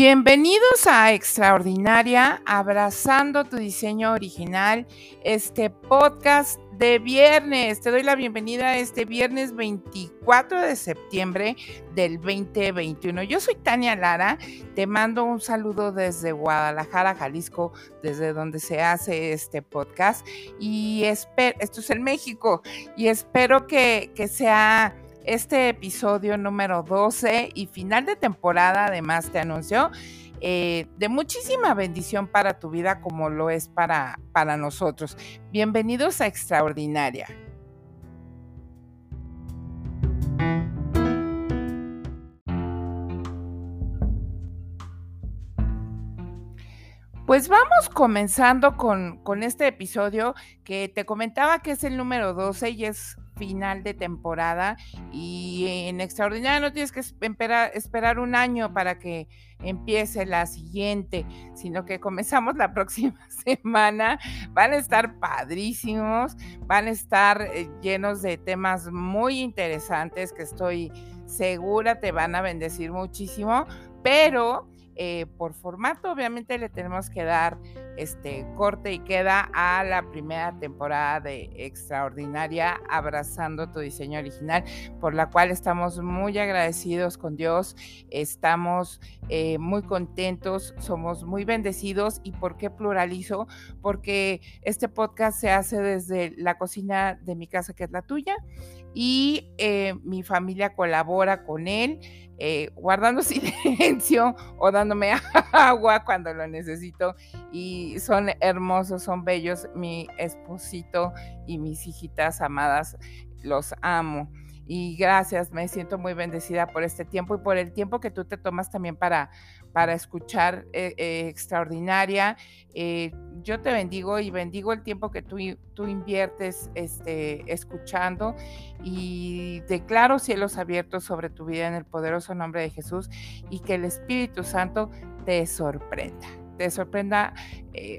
Bienvenidos a Extraordinaria, abrazando tu diseño original, este podcast de viernes. Te doy la bienvenida este viernes 24 de septiembre del 2021. Yo soy Tania Lara, te mando un saludo desde Guadalajara, Jalisco, desde donde se hace este podcast. Y espero, esto es en México, y espero que, que sea este episodio número 12 y final de temporada, además te anunció, eh, de muchísima bendición para tu vida como lo es para, para nosotros. Bienvenidos a Extraordinaria. Pues vamos comenzando con, con, este episodio que te comentaba que es el número 12 y es final de temporada y en Extraordinaria no tienes que esperar, un año para que empiece la siguiente, sino que comenzamos la próxima semana. Van a estar padrísimos, van a estar eh, llenos de temas muy interesantes que estoy segura te van a bendecir muchísimo, pero eh, por formato, obviamente le tenemos que dar este corte y queda a la primera temporada de Extraordinaria, abrazando tu diseño original, por la cual estamos muy agradecidos con Dios, estamos eh, muy contentos, somos muy bendecidos. ¿Y por qué pluralizo? Porque este podcast se hace desde la cocina de mi casa, que es la tuya, y eh, mi familia colabora con él. Eh, guardando silencio o dándome agua cuando lo necesito. Y son hermosos, son bellos. Mi esposito y mis hijitas amadas, los amo. Y gracias, me siento muy bendecida por este tiempo y por el tiempo que tú te tomas también para, para escuchar eh, eh, extraordinaria. Eh, yo te bendigo y bendigo el tiempo que tú, tú inviertes este, escuchando y declaro cielos abiertos sobre tu vida en el poderoso nombre de Jesús y que el Espíritu Santo te sorprenda te sorprenda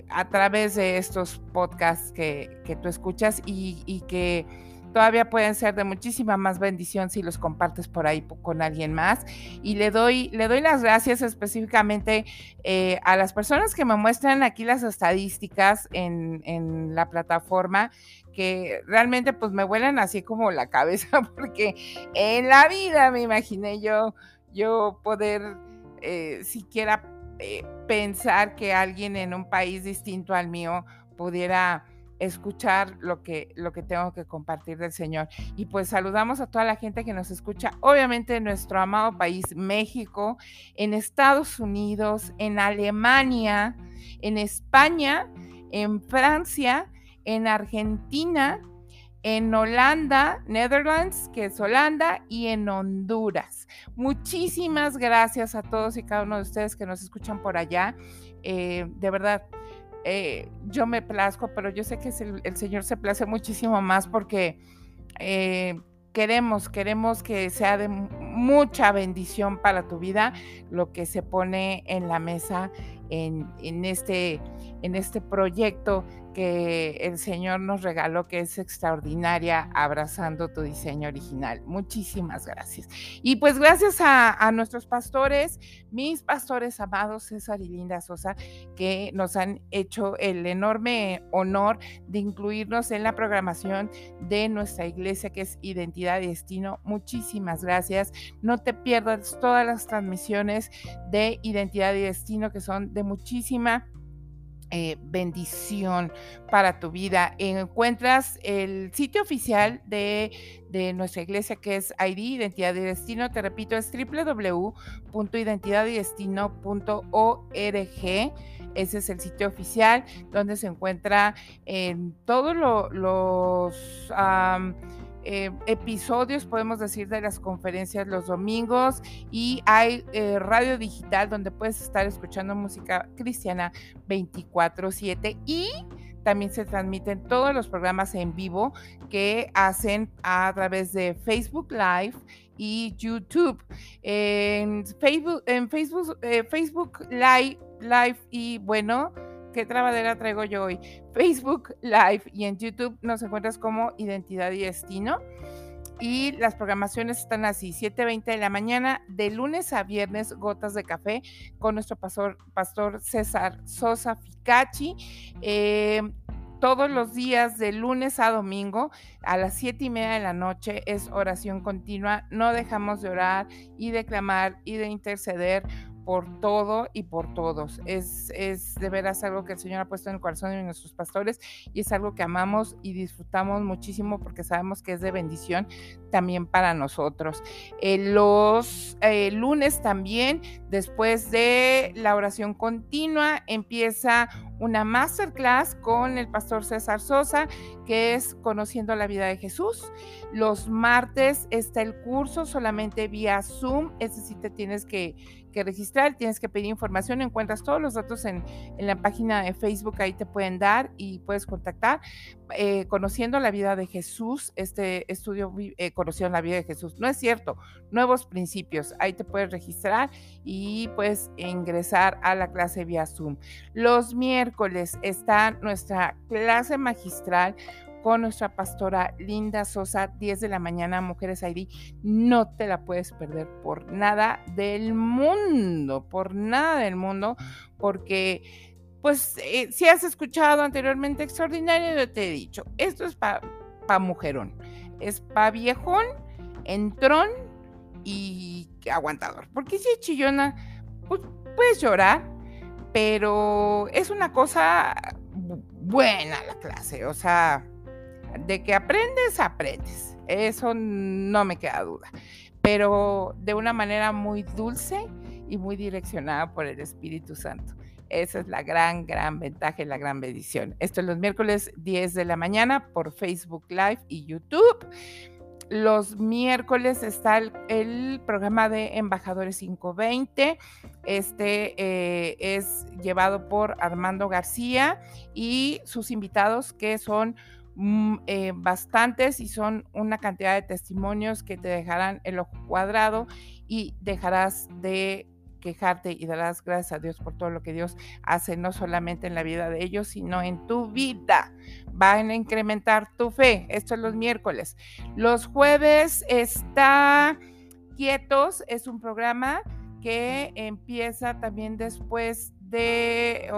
a través de estos podcasts que, que tú escuchas y, y que todavía pueden ser de muchísima más bendición si los compartes por ahí con alguien más. Y le doy, le doy las gracias específicamente eh, a las personas que me muestran aquí las estadísticas en, en, la plataforma, que realmente pues me vuelan así como la cabeza, porque en la vida me imaginé yo, yo poder eh, siquiera eh, pensar que alguien en un país distinto al mío pudiera escuchar lo que, lo que tengo que compartir del Señor. Y pues saludamos a toda la gente que nos escucha, obviamente en nuestro amado país, México, en Estados Unidos, en Alemania, en España, en Francia, en Argentina, en Holanda, Netherlands, que es Holanda, y en Honduras. Muchísimas gracias a todos y cada uno de ustedes que nos escuchan por allá. Eh, de verdad, eh, yo me plazco, pero yo sé que el, Señor se place muchísimo más porque eh, queremos, queremos que sea de mucha bendición para tu vida lo que se pone en la mesa en, en este, en este proyecto que el Señor nos regaló, que es extraordinaria, abrazando tu diseño original. Muchísimas gracias. Y pues gracias a, nuestros pastores, mis pastores amados, César y Linda Sosa, que nos han hecho el enorme honor de incluirnos en la programación de nuestra iglesia, que es Identidad y Destino. Muchísimas gracias. No te pierdas todas las transmisiones de Identidad y Destino, que son de muchísima eh, bendición para tu vida. Encuentras el sitio oficial de, nuestra iglesia que es ID, Identidad y Destino. Te repito, es www.identidadydestino.org. Ese es el sitio oficial donde se encuentra en todos los... Eh, episodios, podemos decir, de las conferencias los domingos y hay eh, radio digital donde puedes estar escuchando música cristiana 24/7 y también se transmiten todos los programas en vivo que hacen a través de Facebook Live y YouTube. En Facebook, en Facebook, eh, Facebook Live, Live y bueno, ¿Qué trabadera traigo yo hoy? Facebook Live y en YouTube nos encuentras como Identidad y Destino. y las programaciones están así, 7.20 de la mañana, de lunes a viernes, gotas de café con nuestro pastor, pastor César Sosa Ficacci. Eh, todos los días de lunes a domingo a las siete y media de la noche es oración continua. No dejamos de orar y de clamar y de interceder por todo y por todos. Es, es de veras algo que el Señor ha puesto en el corazón de nuestros pastores y es algo que amamos y disfrutamos muchísimo porque sabemos que es de bendición también para nosotros. Eh, los eh, lunes también, después de la oración continua, empieza una masterclass con el pastor César Sosa, que es Conociendo la vida de Jesús. Los martes está el curso solamente vía Zoom, ese sí te tienes que que registrar, tienes que pedir información, encuentras todos los datos en, la página de Facebook, ahí te pueden dar y puedes contactar. Eh, conociendo la vida de Jesús, este estudio eh, Conociendo la vida de Jesús, no es cierto, nuevos principios, ahí te puedes registrar y puedes ingresar a la clase vía Zoom. Los miércoles está nuestra clase magistral con nuestra pastora Linda Sosa, 10 de la mañana, Mujeres ID. No te la puedes perder por nada del mundo, por nada del mundo, porque, pues, eh, si has escuchado anteriormente Extraordinario, yo te he dicho, esto es para pa mujerón, es para viejón, entrón y aguantador. Porque si es chillona, pues puedes llorar, pero es una cosa buena la clase, o sea, de que aprendes, aprendes. Eso no me queda duda. Pero de una manera muy dulce y muy direccionada por el Espíritu Santo. Esa es la gran, gran ventaja y la gran bendición. Esto es los miércoles 10 de la mañana por Facebook Live y YouTube. Los miércoles está el, programa de Embajadores 520. Este eh, es llevado por Armando García y sus invitados que son eh, bastantes y son una cantidad de testimonios que te dejarán el ojo cuadrado y dejarás de quejarte y darás gracias a Dios por todo lo que Dios hace, no solamente en la vida de ellos, sino en tu vida. Van a incrementar tu fe. Esto es los miércoles. Los jueves está Quietos, es un programa que empieza también después de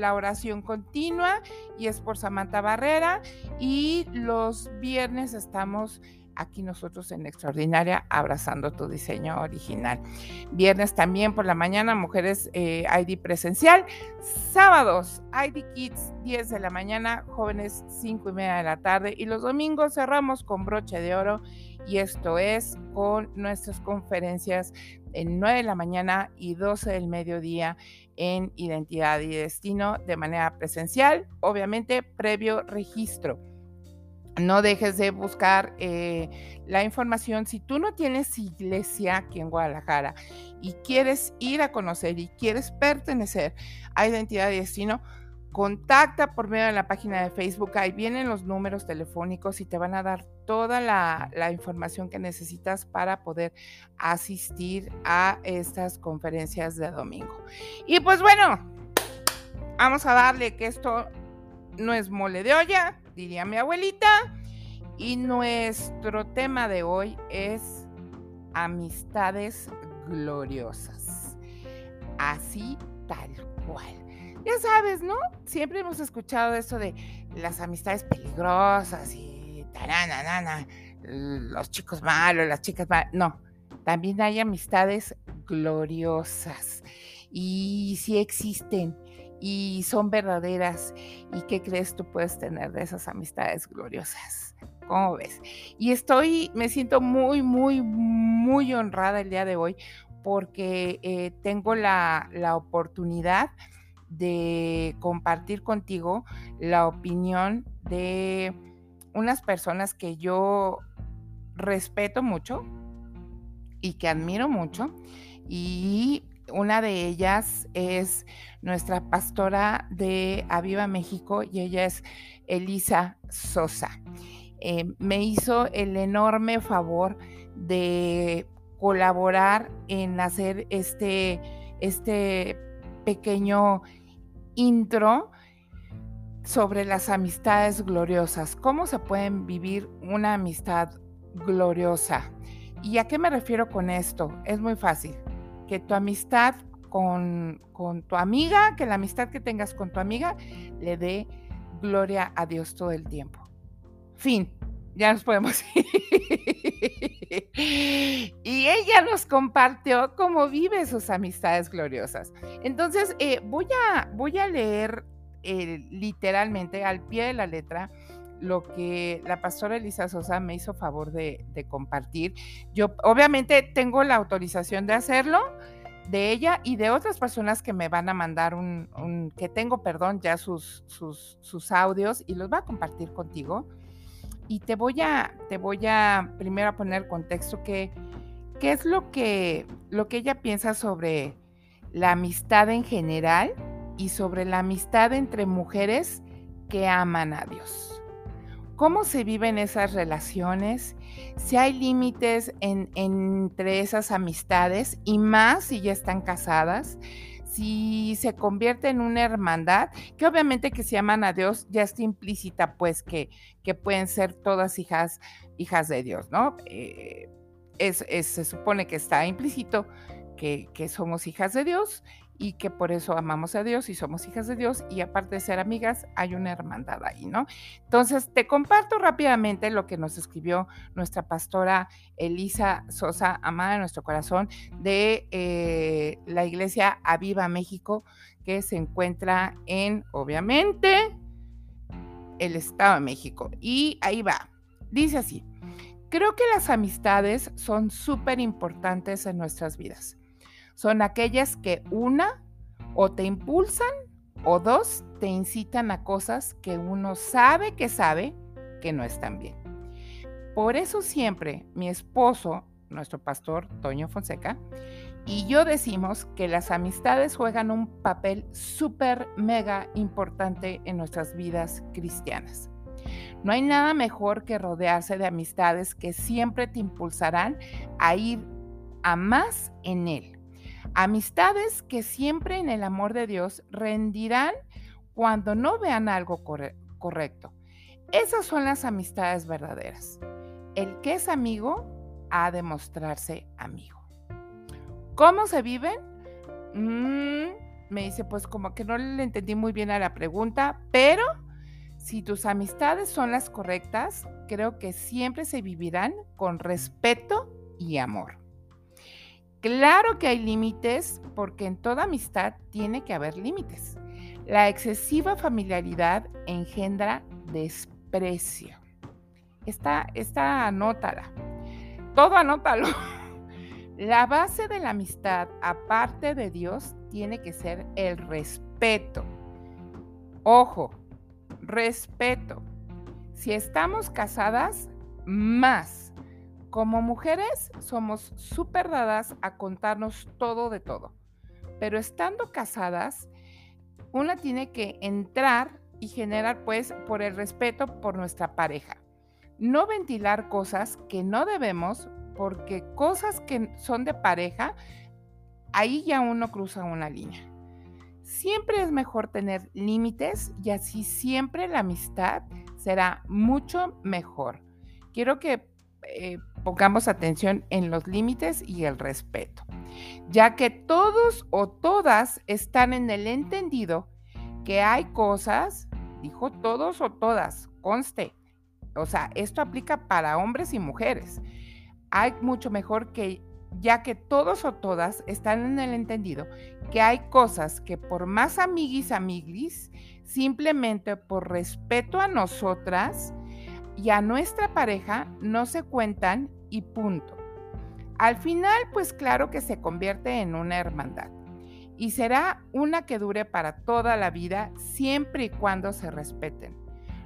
la oración continua y es por Samantha Barrera y los viernes estamos aquí nosotros en Extraordinaria abrazando tu diseño original. Viernes también por la mañana, mujeres eh, ID presencial. Sábados, ID Kids 10 de la mañana, jóvenes 5 y media de la tarde. Y los domingos cerramos con broche de oro y esto es con nuestras conferencias en 9 de la mañana y 12 del mediodía en identidad y destino de manera presencial, obviamente previo registro. No dejes de buscar eh, la información. Si tú no tienes iglesia aquí en Guadalajara y quieres ir a conocer y quieres pertenecer a Identidad y Destino, contacta por medio de la página de Facebook. Ahí vienen los números telefónicos y te van a dar toda la, información que necesitas para poder asistir a estas conferencias de domingo. Y pues bueno, vamos a darle que esto no es mole de olla, diría mi abuelita. Y nuestro tema de hoy es amistades gloriosas. Así tal cual. Ya sabes, ¿no? Siempre hemos escuchado eso de las amistades peligrosas y nana, los chicos malos, las chicas malas. No, también hay amistades gloriosas y sí existen y son verdaderas. ¿Y qué crees tú puedes tener de esas amistades gloriosas? ¿Cómo ves? Y estoy, me siento muy, muy, muy honrada el día de hoy porque eh, tengo la, la oportunidad de compartir contigo la opinión de unas personas que yo respeto mucho y que admiro mucho. Y una de ellas es nuestra pastora de Aviva México y ella es Elisa Sosa. Eh, me hizo el enorme favor de colaborar en hacer este, este pequeño intro sobre las amistades gloriosas, cómo se pueden vivir una amistad gloriosa. ¿Y a qué me refiero con esto? Es muy fácil. Que tu amistad con, con tu amiga, que la amistad que tengas con tu amiga le dé gloria a Dios todo el tiempo. Fin, ya nos podemos ir. y ella nos compartió cómo vive sus amistades gloriosas. Entonces, eh, voy, a, voy a leer eh, literalmente al pie de la letra lo que la pastora Elisa Sosa me hizo favor de, compartir. Yo obviamente tengo la autorización de hacerlo de ella y de otras personas que me van a mandar un, que tengo, perdón, ya sus, sus, sus, audios y los va a compartir contigo. Y te voy a, te voy a primero a poner contexto que, qué es lo que, lo que ella piensa sobre la amistad en general y sobre la amistad entre mujeres que aman a Dios cómo se viven esas relaciones, si hay límites entre esas amistades y más si ya están casadas, si se convierte en una hermandad, que obviamente que si aman a Dios ya está implícita pues que, que pueden ser todas hijas, hijas de Dios, ¿no? Eh, se supone que está implícito que, que somos hijas de Dios y que por eso amamos a Dios y somos hijas de Dios y aparte de ser amigas hay una hermandad ahí, ¿no? Entonces te comparto rápidamente lo que nos escribió nuestra pastora Elisa Sosa, amada de nuestro corazón, de eh, la iglesia Aviva México, que se encuentra en, obviamente, el Estado de México. Y ahí va, dice así. Creo que las amistades son súper importantes en nuestras vidas son aquellas que una o te impulsan o dos te incitan a cosas que uno sabe que sabe que no están bien. Por eso siempre mi esposo, nuestro pastor Toño Fonseca, y yo decimos que las amistades juegan un papel súper mega importante en nuestras vidas cristianas. No hay nada mejor que rodearse de amistades que siempre te impulsarán a ir a más en Él Amistades que siempre en el amor de Dios rendirán cuando no vean algo correcto. Esas son las amistades verdaderas. El que es amigo ha de mostrarse amigo. ¿Cómo se viven? Mm, me dice, pues como que no le entendí muy bien a la pregunta, pero si tus amistades son las correctas, creo que siempre se vivirán con respeto y amor. Claro que hay límites porque en toda amistad tiene que haber límites. La excesiva familiaridad engendra desprecio. Esta, esta anótala. Todo anótalo. La base de la amistad, aparte de Dios, tiene que ser el respeto. Ojo, respeto. Si estamos casadas, más como mujeres somos súper dadas a contarnos todo de todo, pero estando casadas, una tiene que entrar y generar pues por el respeto por nuestra pareja. No ventilar cosas que no debemos porque cosas que son de pareja, ahí ya uno cruza una línea. Siempre es mejor tener límites y así siempre la amistad será mucho mejor. Quiero que eh, pongamos atención en los límites y el respeto, ya que todos o todas están en el entendido que hay cosas, dijo todos o todas, conste, o sea, esto aplica para hombres y mujeres. Hay mucho mejor que, ya que todos o todas están en el entendido que hay cosas que por más amiguis amiguis, simplemente por respeto a nosotras, y a nuestra pareja no se cuentan y punto. Al final, pues claro que se convierte en una hermandad y será una que dure para toda la vida siempre y cuando se respeten.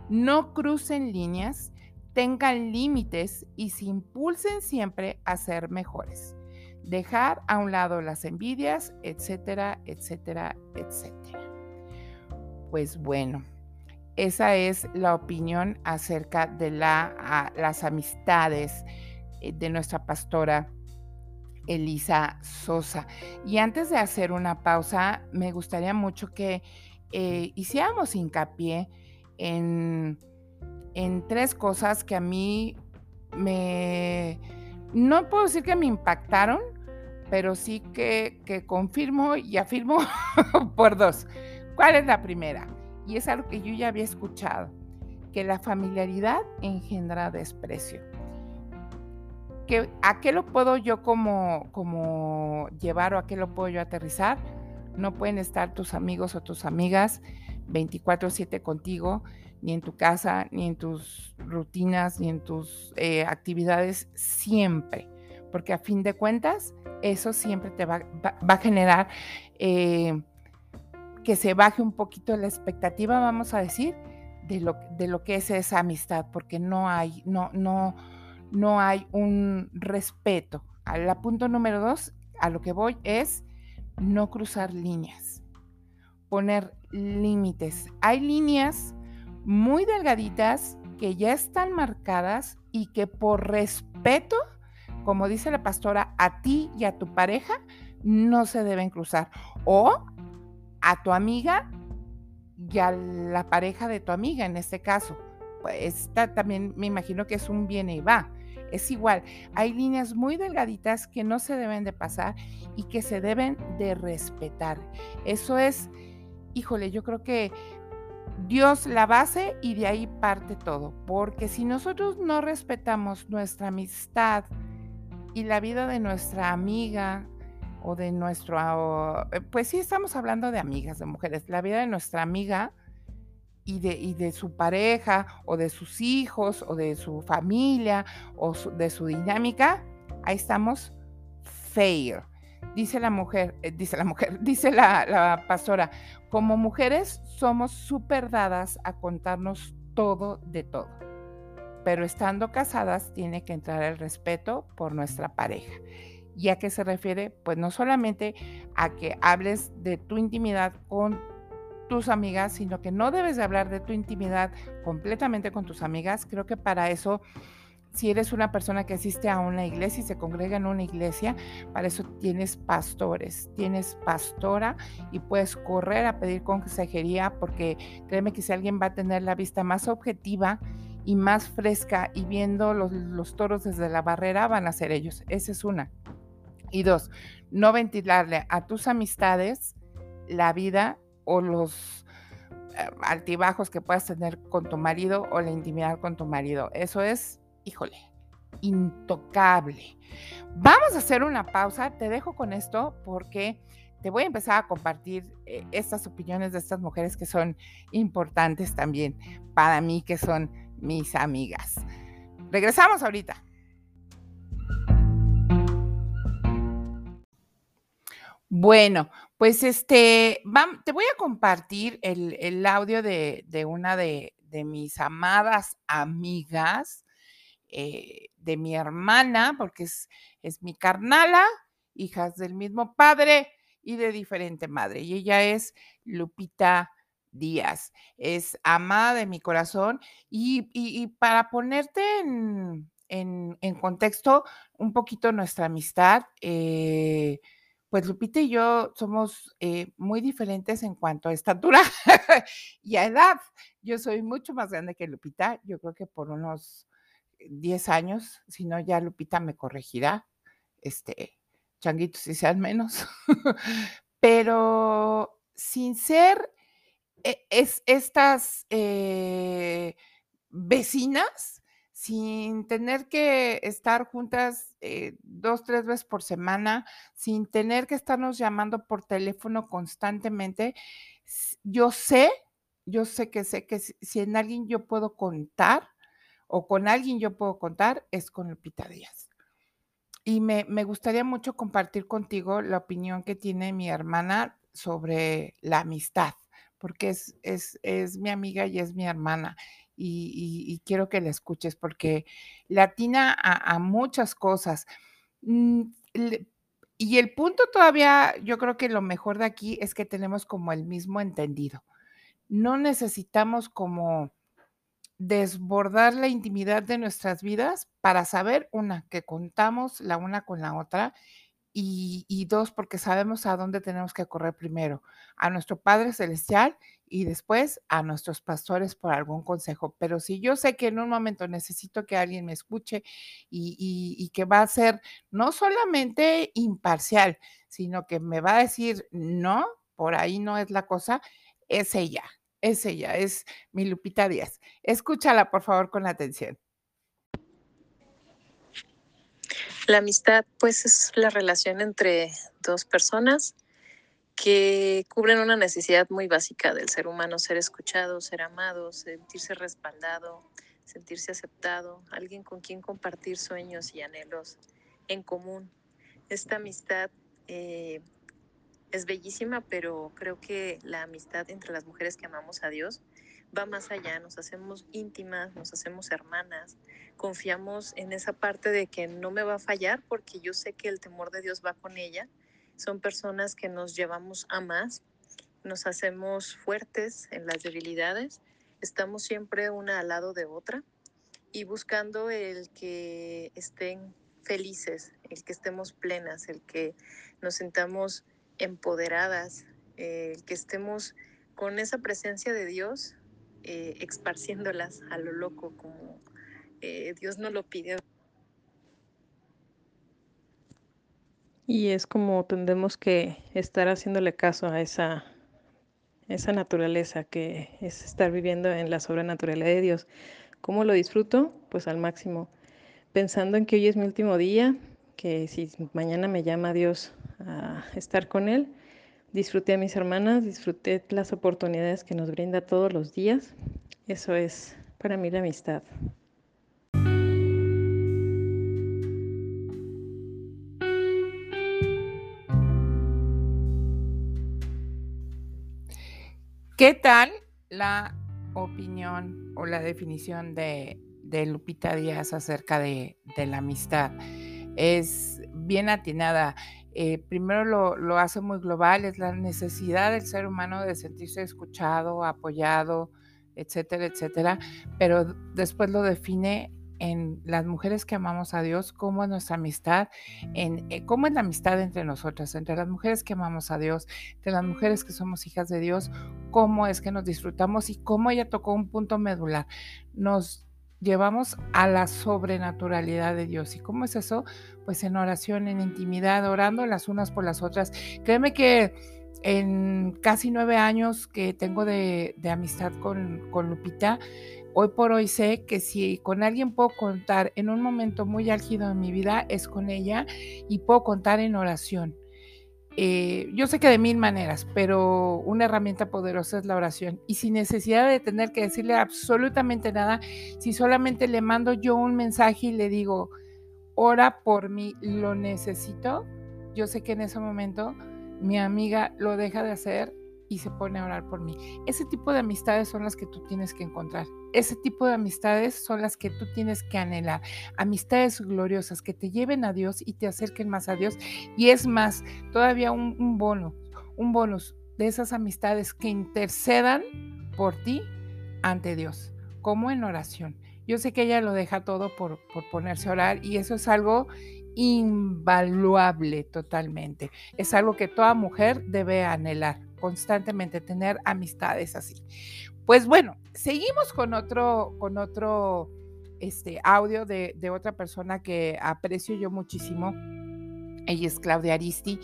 No crucen líneas, tengan límites y se impulsen siempre a ser mejores. Dejar a un lado las envidias, etcétera, etcétera, etcétera. Pues bueno, esa es la opinión acerca de las amistades eh, de nuestra pastora Elisa Sosa. Y antes de hacer una pausa, me gustaría mucho que eh, hiciéramos hincapié en, en tres cosas que a mí me, no puedo decir que me impactaron, pero sí que, que confirmo y afirmo por dos. ¿Cuál es la primera? Y es algo que yo ya había escuchado, que la familiaridad engendra desprecio. ¿Que, ¿A qué lo puedo yo como, como llevar o a qué lo puedo yo aterrizar? No pueden estar tus amigos o tus amigas 24/7 contigo, ni en tu casa, ni en tus rutinas, ni en tus eh, actividades, siempre. Porque a fin de cuentas, eso siempre te va, a generar eh, que se baje un poquito la expectativa, vamos a decir, de lo, de lo que es esa amistad, porque no hay, no, no, no hay un respeto. Al punto número dos, a lo que voy es no cruzar líneas, poner límites. Hay líneas muy delgaditas que ya están marcadas y que por respeto, como dice la pastora, a ti y a tu pareja no se deben cruzar. O a tu amiga y a la pareja de tu amiga en este caso. Pues esta también me imagino que es un viene y va. Es igual, hay líneas muy delgaditas que no se deben de pasar y que se deben de respetar. Eso es, híjole, yo creo que Dios la base y de ahí parte todo, porque si nosotros no respetamos nuestra amistad y la vida de nuestra amiga o de nuestro, eh, pues sí estamos hablando de amigas, de mujeres, la vida de nuestra amiga y de, de su pareja o de sus hijos o de su familia o de su dinámica, ahí estamos fail. Dice la mujer, eh, dice la mujer, dice la, la pastora, como mujeres somos súper dadas a contarnos todo de todo, pero estando casadas tiene que entrar el respeto por nuestra pareja. ¿Y a qué se refiere? Pues no solamente a que hables de tu intimidad con tus amigas, sino que no debes de hablar de tu intimidad completamente con tus amigas. Creo que para eso, si eres una persona que asiste a una iglesia y se congrega en una iglesia, para eso tienes pastores, tienes pastora y puedes correr a pedir consejería porque créeme que si alguien va a tener la vista más objetiva y más fresca y viendo los, los toros desde la barrera, van a ser ellos. Esa es una. Y dos, no ventilarle a tus amistades la vida o los eh, altibajos que puedas tener con tu marido o la intimidad con tu marido. Eso es, híjole, intocable. Vamos a hacer una pausa. Te dejo con esto porque te voy a empezar a compartir eh, estas opiniones de estas mujeres que son importantes también para mí, que son mis amigas. Regresamos ahorita. Bueno, pues este, te voy a compartir el, audio de, una de, mis amadas amigas, eh, de mi hermana, porque es, es mi carnala, hijas del mismo padre y de diferente madre. Y ella es Lupita Díaz, es amada de mi corazón. Y, para ponerte en, contexto un poquito nuestra amistad, eh, pues Lupita y yo somos eh, muy diferentes en cuanto a estatura y a edad. Yo soy mucho más grande que Lupita, yo creo que por unos 10 años, si no ya Lupita me corregirá, este, changuitos si sean menos, pero sin ser eh, es, estas eh, vecinas, sin tener que estar juntas eh, dos, tres veces por semana, sin tener que estarnos llamando por teléfono constantemente, yo sé, yo sé que sé que si, en alguien yo puedo contar o con alguien yo puedo contar, es con Lupita Díaz. Y me, me gustaría mucho compartir contigo la opinión que tiene mi hermana sobre la amistad, porque es, es, es mi amiga y es mi hermana y, quiero que la escuches porque latina a, a muchas cosas. Mm, y el punto todavía, yo creo que lo mejor de aquí es que tenemos como el mismo entendido. No necesitamos como desbordar la intimidad de nuestras vidas para saber, una, que contamos la una con la otra y, dos, porque sabemos a dónde tenemos que correr primero, a nuestro Padre Celestial y después a nuestros pastores por algún consejo. Pero si yo sé que en un momento necesito que alguien me escuche y, y que va a ser no solamente imparcial, sino que me va a decir, no, por ahí no es la cosa, es ella, es ella, es mi Lupita Díaz. Escúchala, por favor, con atención. La amistad, pues, es la relación entre dos personas que cubren una necesidad muy básica del ser humano, ser escuchado, ser amado, sentirse respaldado, sentirse aceptado, alguien con quien compartir sueños y anhelos en común. Esta amistad eh, es bellísima, pero creo que la amistad entre las mujeres que amamos a Dios va más allá, nos hacemos íntimas, nos hacemos hermanas, confiamos en esa parte de que no me va a fallar porque yo sé que el temor de Dios va con ella. Son personas que nos llevamos a más, nos hacemos fuertes en las debilidades, estamos siempre una al lado de otra y buscando el que estén felices, el que estemos plenas, el que nos sintamos empoderadas, el que estemos con esa presencia de Dios eh, esparciéndolas a lo loco como eh, Dios nos lo pide. Y es como tendemos que estar haciéndole caso a esa, esa naturaleza que es estar viviendo en la sobrenaturaleza de Dios. ¿Cómo lo disfruto? Pues al máximo. Pensando en que hoy es mi último día, que si mañana me llama Dios a estar con Él, Disfruté a mis hermanas, disfruté las oportunidades que nos brinda todos los días. Eso es para mí la amistad. ¿Qué tal la opinión o la definición de, Lupita Díaz acerca de, de la amistad? Es bien atinada. Eh, primero lo, hace muy global, es la necesidad del ser humano de sentirse escuchado, apoyado, etcétera, etcétera, pero después lo define en las mujeres que amamos a Dios, cómo es nuestra amistad, en eh, cómo es la amistad entre nosotras, entre las mujeres que amamos a Dios, entre las mujeres que somos hijas de Dios, cómo es que nos disfrutamos y cómo ella tocó un punto medular. Nos llevamos a la sobrenaturalidad de Dios. ¿Y cómo es eso? Pues en oración, en intimidad, orando las unas por las otras. Créeme que en casi nueve años que tengo de, amistad con, con Lupita, hoy por hoy sé que si con alguien puedo contar en un momento muy álgido de mi vida, es con ella y puedo contar en oración. Eh, yo sé que de mil maneras, pero una herramienta poderosa es la oración. Y sin necesidad de tener que decirle absolutamente nada, si solamente le mando yo un mensaje y le digo, ora por mí, lo necesito, yo sé que en ese momento mi amiga lo deja de hacer y se pone a orar por mí. Ese tipo de amistades son las que tú tienes que encontrar. Ese tipo de amistades son las que tú tienes que anhelar. Amistades gloriosas que te lleven a Dios y te acerquen más a Dios. Y es más, todavía un, bono, un bonus de esas amistades que intercedan por ti ante Dios, como en oración. Yo sé que ella lo deja todo por ponerse a orar y eso es algo invaluable totalmente. Es algo que toda mujer debe anhelar constantemente, tener amistades así. Pues bueno, seguimos con otro, con otro este, audio de, otra persona que aprecio yo muchísimo. Ella es Claudia Aristi.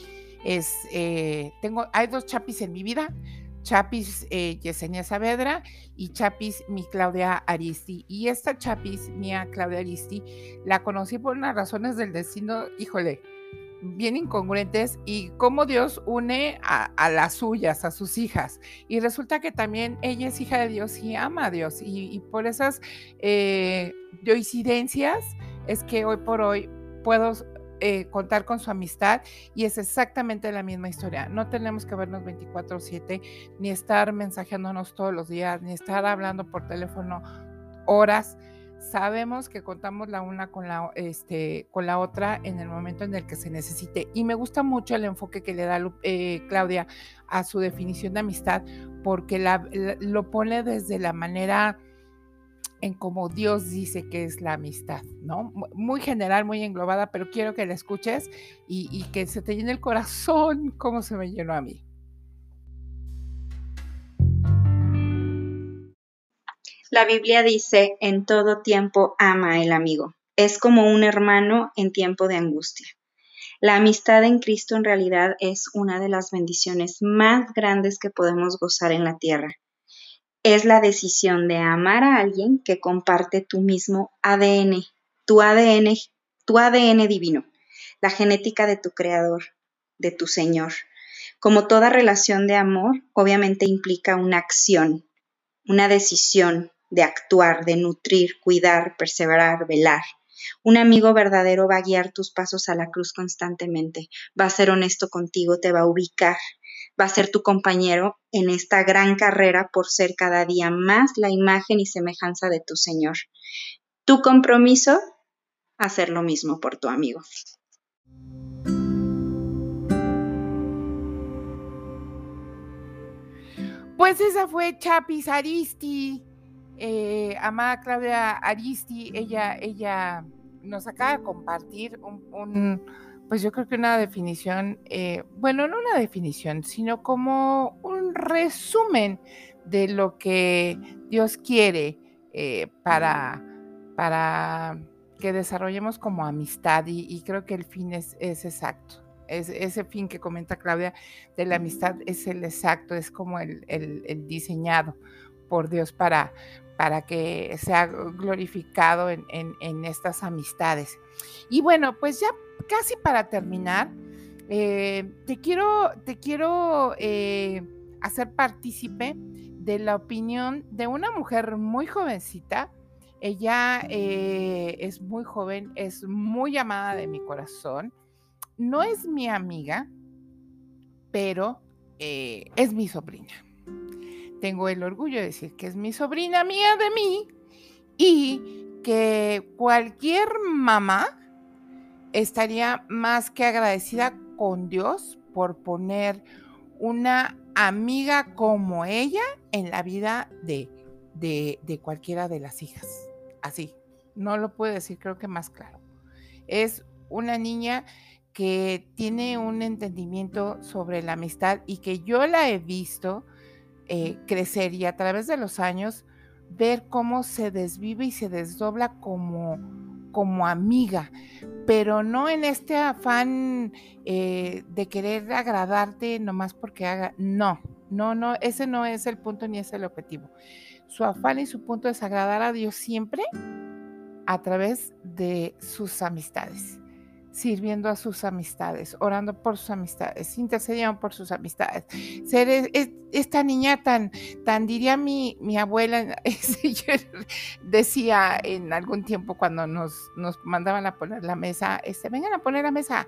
Es, eh, tengo, hay dos chapis en mi vida. Chapis eh, Yesenia Saavedra y Chapis mi Claudia Aristi. Y esta Chapis mía Claudia Aristi la conocí por unas razones del destino, híjole, bien incongruentes y cómo Dios une a, las suyas, a sus hijas. Y resulta que también ella es hija de Dios y ama a Dios. Y, por esas eh, coincidencias es que hoy por hoy puedo eh, contar con su amistad y es exactamente la misma historia. No tenemos que vernos 24/7, ni estar mensajeándonos todos los días, ni estar hablando por teléfono horas sabemos que contamos la una con la, este, con la otra en el momento en el que se necesite. Y me gusta mucho el enfoque que le da eh, Claudia a su definición de amistad, porque la, lo pone desde la manera en cómo Dios dice que es la amistad, ¿no? Muy general, muy englobada, pero quiero que la escuches y, que se te llene el corazón como se me llenó a mí. La Biblia dice, en todo tiempo ama el amigo. Es como un hermano en tiempo de angustia. La amistad en Cristo en realidad es una de las bendiciones más grandes que podemos gozar en la tierra. Es la decisión de amar a alguien que comparte tu mismo ADN, tu ADN, tu ADN divino, la genética de tu creador, de tu Señor. Como toda relación de amor, obviamente implica una acción, una decisión de actuar, de nutrir, cuidar, perseverar, velar. Un amigo verdadero va a guiar tus pasos a la cruz constantemente, va a ser honesto contigo, te va a ubicar, va a ser tu compañero en esta gran carrera por ser cada día más la imagen y semejanza de tu Señor. Tu compromiso, hacer lo mismo por tu amigo. Pues esa fue Chapis Aristi eh, amada Claudia Aristi, ella, ella nos acaba de compartir un, pues yo creo que una definición, eh, bueno, no una definición, sino como un resumen de lo que Dios quiere eh, para, para que desarrollemos como amistad y, creo que el fin es, exacto. Es, ese fin que comenta Claudia de la amistad es el exacto, es como el, el diseñado por Dios para, para que sea glorificado en, estas amistades. Y bueno, pues ya casi para terminar, eh, te quiero, te quiero eh, hacer partícipe de la opinión de una mujer muy jovencita. Ella eh, es muy joven, es muy amada de mi corazón. No es mi amiga, pero es mi sobrina tengo el orgullo de decir que es mi sobrina mía de mí y que cualquier mamá estaría más que agradecida con Dios por poner una amiga como ella en la vida de, de, cualquiera de las hijas. Así, no lo puedo decir creo que más claro. Es una niña que tiene un entendimiento sobre la amistad y que yo la he visto eh, crecer y a través de los años ver cómo se desvive y se desdobla como, como amiga, pero no en este afán eh, de querer agradarte nomás porque haga, no, no, no, ese no es el punto ni es el objetivo. Su afán y su punto es agradar a Dios siempre a través de sus amistades sirviendo a sus amistades, orando por sus amistades, intercediendo por sus amistades. Esta niña tan, tan diría mi, mi abuela, decía en algún tiempo cuando nos, nos mandaban a poner la mesa, este, vengan a poner la mesa,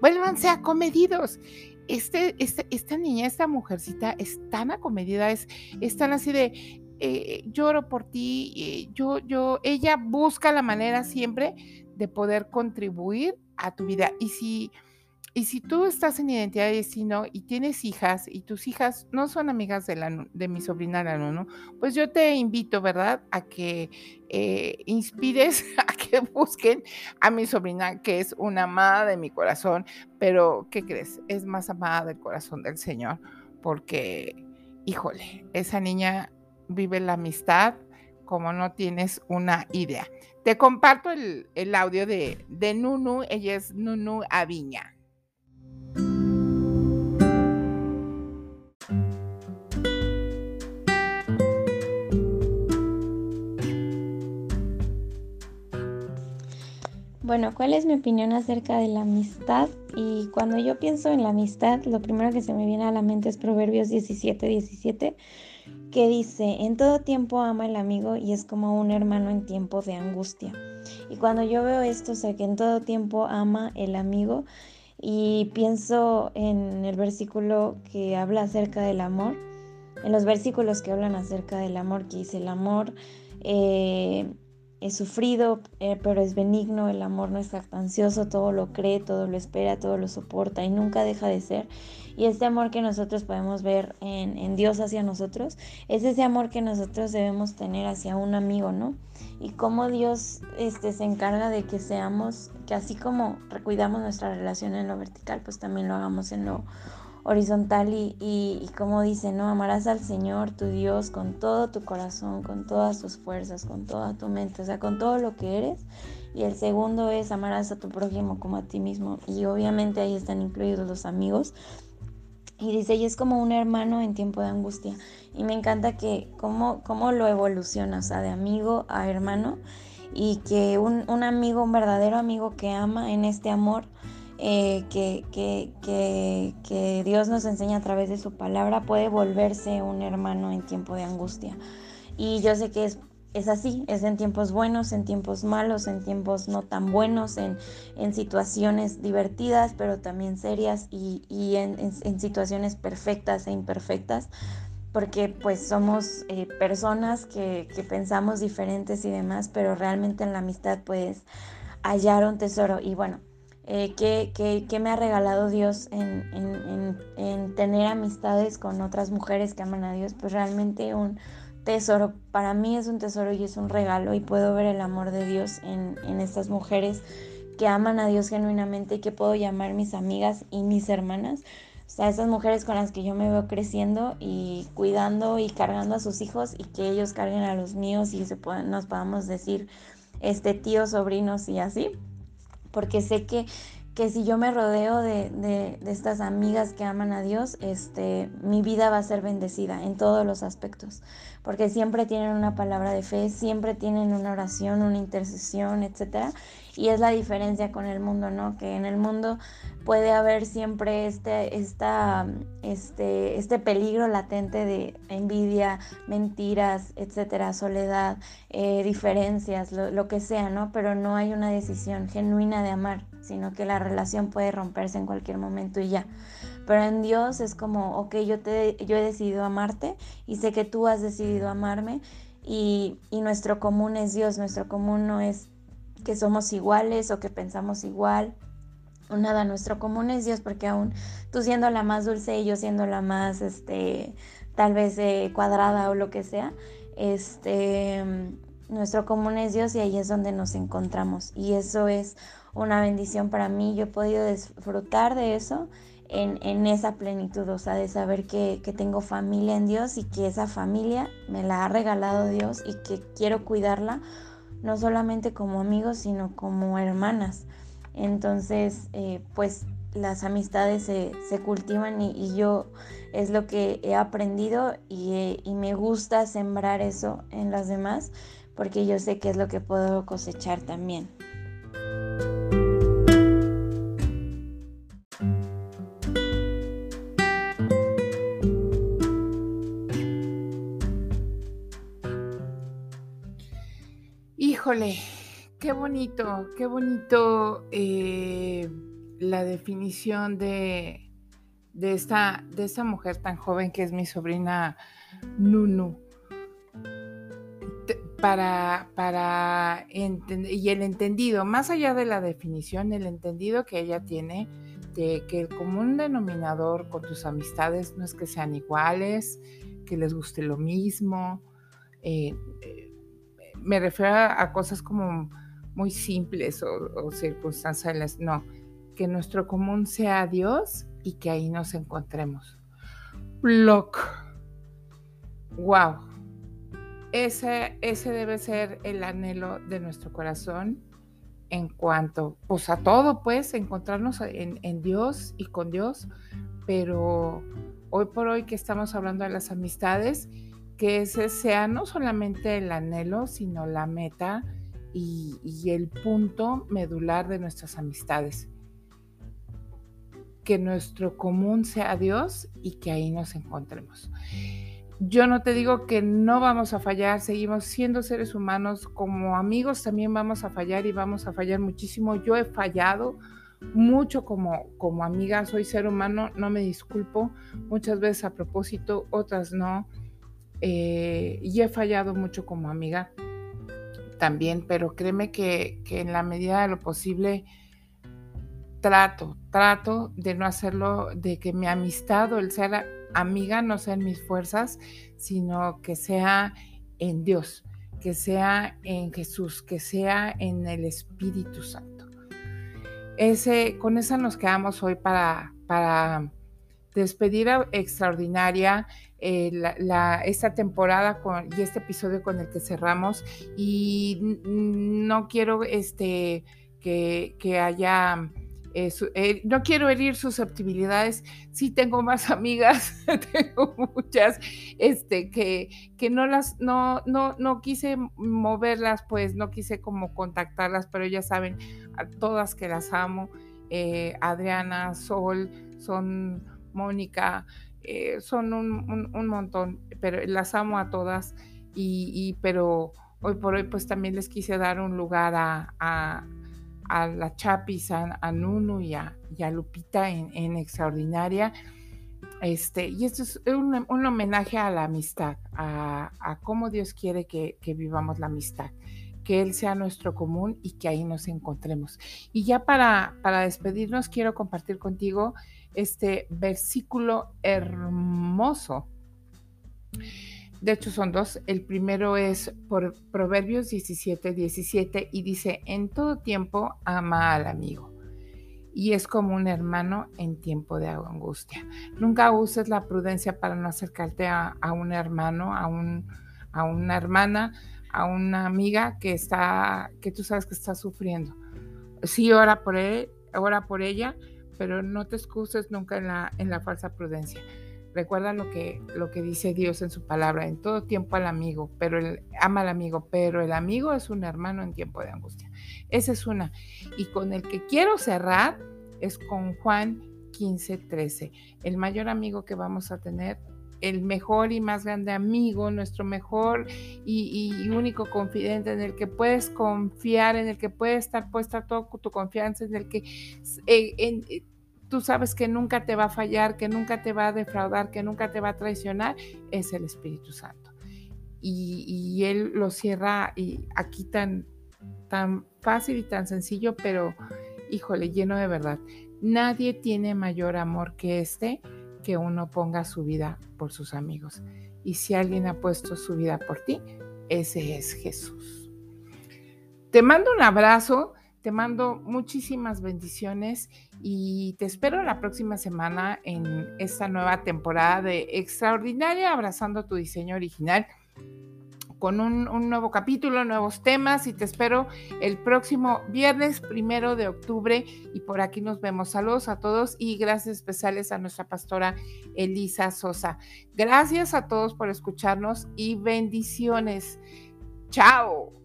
vuélvanse acomedidos. Este, este, esta niña, esta mujercita es tan acomedida, es, es tan así de, eh, lloro por ti, eh, yo, yo, ella busca la manera siempre de poder contribuir a tu vida. Y si, y si tú estás en identidad de destino y tienes hijas y tus hijas no son amigas de, la, de mi sobrina la Nuno, pues yo te invito, ¿verdad?, a que eh, inspires a que busquen a mi sobrina, que es una amada de mi corazón, pero ¿qué crees? Es más amada del corazón del Señor, porque, híjole, esa niña vive la amistad como no tienes una idea. Te comparto el, audio de, de Nunu, ella es Nunu Aviña. Bueno, ¿cuál es mi opinión acerca de la amistad? Y cuando yo pienso en la amistad, lo primero que se me viene a la mente es Proverbios 17, 17, que dice, en todo tiempo ama el amigo y es como un hermano en tiempo de angustia. Y cuando yo veo esto, sea, que en todo tiempo ama el amigo y pienso en el versículo que habla acerca del amor, en los versículos que hablan acerca del amor, que dice el amor, eh, es sufrido, eh, pero es benigno, el amor no es jactancioso, todo lo cree, todo lo espera, todo lo soporta y nunca deja de ser. Y este amor que nosotros podemos ver en, Dios hacia nosotros, es ese amor que nosotros debemos tener hacia un amigo, ¿no? Y cómo Dios este, se encarga de que seamos, que así como recuidamos nuestra relación en lo vertical, pues también lo hagamos en lo horizontal y, y, como dice, ¿no? Amarás al Señor, tu Dios, con todo tu corazón, con todas tus fuerzas, con toda tu mente, o sea, con todo lo que eres. Y el segundo es amarás a tu prójimo como a ti mismo. Y obviamente ahí están incluidos los amigos. Y dice, y es como un hermano en tiempo de angustia. Y me encanta que cómo, cómo lo evoluciona, o sea, de amigo a hermano. Y que un, un amigo, un verdadero amigo que ama en este amor, eh, que, que, que, que, Dios nos enseña a través de su palabra puede volverse un hermano en tiempo de angustia. Y yo sé que es, es así, es en tiempos buenos, en tiempos malos, en tiempos no tan buenos, en, en situaciones divertidas, pero también serias y, y en, en, situaciones perfectas e imperfectas porque pues somos eh, personas que, que, pensamos diferentes y demás, pero realmente en la amistad puedes hallar un tesoro. Y bueno, eh, ¿qué, me ha regalado Dios en, tener amistades con otras mujeres que aman a Dios? Pues realmente un tesoro, para mí es un tesoro y es un regalo y puedo ver el amor de Dios en, estas mujeres que aman a Dios genuinamente y que puedo llamar mis amigas y mis hermanas. O sea, esas mujeres con las que yo me veo creciendo y cuidando y cargando a sus hijos y que ellos carguen a los míos y se nos podamos decir este tíos, sobrinos y así porque sé que, que si yo me rodeo de, de, estas amigas que aman a Dios, este, mi vida va a ser bendecida en todos los aspectos, porque siempre tienen una palabra de fe, siempre tienen una oración, una intercesión, etcétera. Y es la diferencia con el mundo, ¿no? Que en el mundo puede haber siempre este, esta, este, este peligro latente de envidia, mentiras, etcétera, soledad, eh, diferencias, lo, lo, que sea, ¿no? Pero no hay una decisión genuina de amar, sino que la relación puede romperse en cualquier momento y ya. Pero en Dios es como, ok, yo, te, yo he decidido amarte y sé que tú has decidido amarme y, y nuestro común es Dios, nuestro común no es que somos iguales o que pensamos igual nada, nuestro común es Dios, porque aún tú siendo la más dulce y yo siendo la más, este, tal vez eh, cuadrada o lo que sea, este, nuestro común es Dios y ahí es donde nos encontramos. Y eso es una bendición para mí. Yo he podido disfrutar de eso en, en esa plenitud, o sea, de saber que, que tengo familia en Dios y que esa familia me la ha regalado Dios y que quiero cuidarla, no solamente como amigos, sino como hermanas. Entonces, eh, pues las amistades se, cultivan y, yo es lo que he aprendido y, y, me gusta sembrar eso en las demás porque yo sé que es lo que puedo cosechar también. Híjole, Qué bonito, qué bonito eh, la definición de, de, esta, de esta mujer tan joven que es mi sobrina Nunu. Para, para y el entendido, más allá de la definición, el entendido que ella tiene de que el común denominador con tus amistades no es que sean iguales, que les guste lo mismo. Eh, me refiero a cosas como muy simples o, circunstanciales, no, que nuestro común sea Dios y que ahí nos encontremos. Block. Wow. Ese, ese debe ser el anhelo de nuestro corazón en cuanto, pues a todo, pues, encontrarnos en, en Dios y con Dios, pero hoy por hoy que estamos hablando de las amistades, que ese sea no solamente el anhelo, sino la meta y, el punto medular de nuestras amistades. Que nuestro común sea Dios y que ahí nos encontremos. Yo no te digo que no vamos a fallar, seguimos siendo seres humanos, como amigos también vamos a fallar y vamos a fallar muchísimo. Yo he fallado mucho como, como amiga, soy ser humano, no me disculpo, muchas veces a propósito, otras no. Eh, y he fallado mucho como amiga también, pero créeme que, en la medida de lo posible trato, trato de no hacerlo, de que mi amistad o el ser amiga no sea en mis fuerzas, sino que sea en Dios, que sea en Jesús, que sea en el Espíritu Santo. Ese, con esa nos quedamos hoy para, para despedir Extraordinaria eh, esta temporada con, y este episodio con el que cerramos. Y no quiero este, que, que haya eh, no quiero herir susceptibilidades, sí tengo más amigas, tengo muchas, este, que, que no las, no, no, no quise moverlas, pues no quise como contactarlas, pero ya saben, a todas que las amo, eh, Adriana, Sol, son Mónica, eh, son un, un, montón, pero las amo a todas, y, pero hoy por hoy pues también les quise dar un lugar a a la Chapis, a, Nunu y a, Lupita en, Extraordinaria. Este, y esto es un, homenaje a la amistad, a, cómo Dios quiere que, vivamos la amistad, que Él sea nuestro común y que ahí nos encontremos. Y ya para, para despedirnos, quiero compartir contigo este versículo hermoso de hecho, son dos. El primero es por Proverbios 17, 17 y dice, en todo tiempo ama al amigo. Y es como un hermano en tiempo de angustia. Nunca uses la prudencia para no acercarte a, un hermano, a, un, a una hermana, a una amiga que está, que tú sabes que está sufriendo. Sí, ora por él, ora por ella, pero no te excuses nunca en la, en la falsa prudencia. Recuerda lo que, lo que dice Dios en su palabra, en todo tiempo al amigo, pero el, ama al amigo, pero el amigo es un hermano en tiempo de angustia. Esa es una. Y con el que quiero cerrar es con Juan 15, 13. El mayor amigo que vamos a tener, el mejor y más grande amigo, nuestro mejor y, único confidente en el que puedes confiar, en el que puede estar puesta toda tu confianza, en el que eh, en, tú sabes que nunca te va a fallar, que nunca te va a defraudar, que nunca te va a traicionar, es el Espíritu Santo. Y, Él lo cierra y aquí tan, tan fácil y tan sencillo, pero híjole, lleno de verdad. Nadie tiene mayor amor que este que uno ponga su vida por sus amigos. Y si alguien ha puesto su vida por ti, ese es Jesús. Te mando un abrazo te mando muchísimas bendiciones y te espero la próxima semana en esta nueva temporada de Extraordinaria, abrazando tu diseño original con un, nuevo capítulo, nuevos temas y te espero el próximo viernes primero de octubre y por aquí nos vemos. Saludos a todos y gracias especiales a nuestra pastora Elisa Sosa. Gracias a todos por escucharnos y bendiciones. Chao.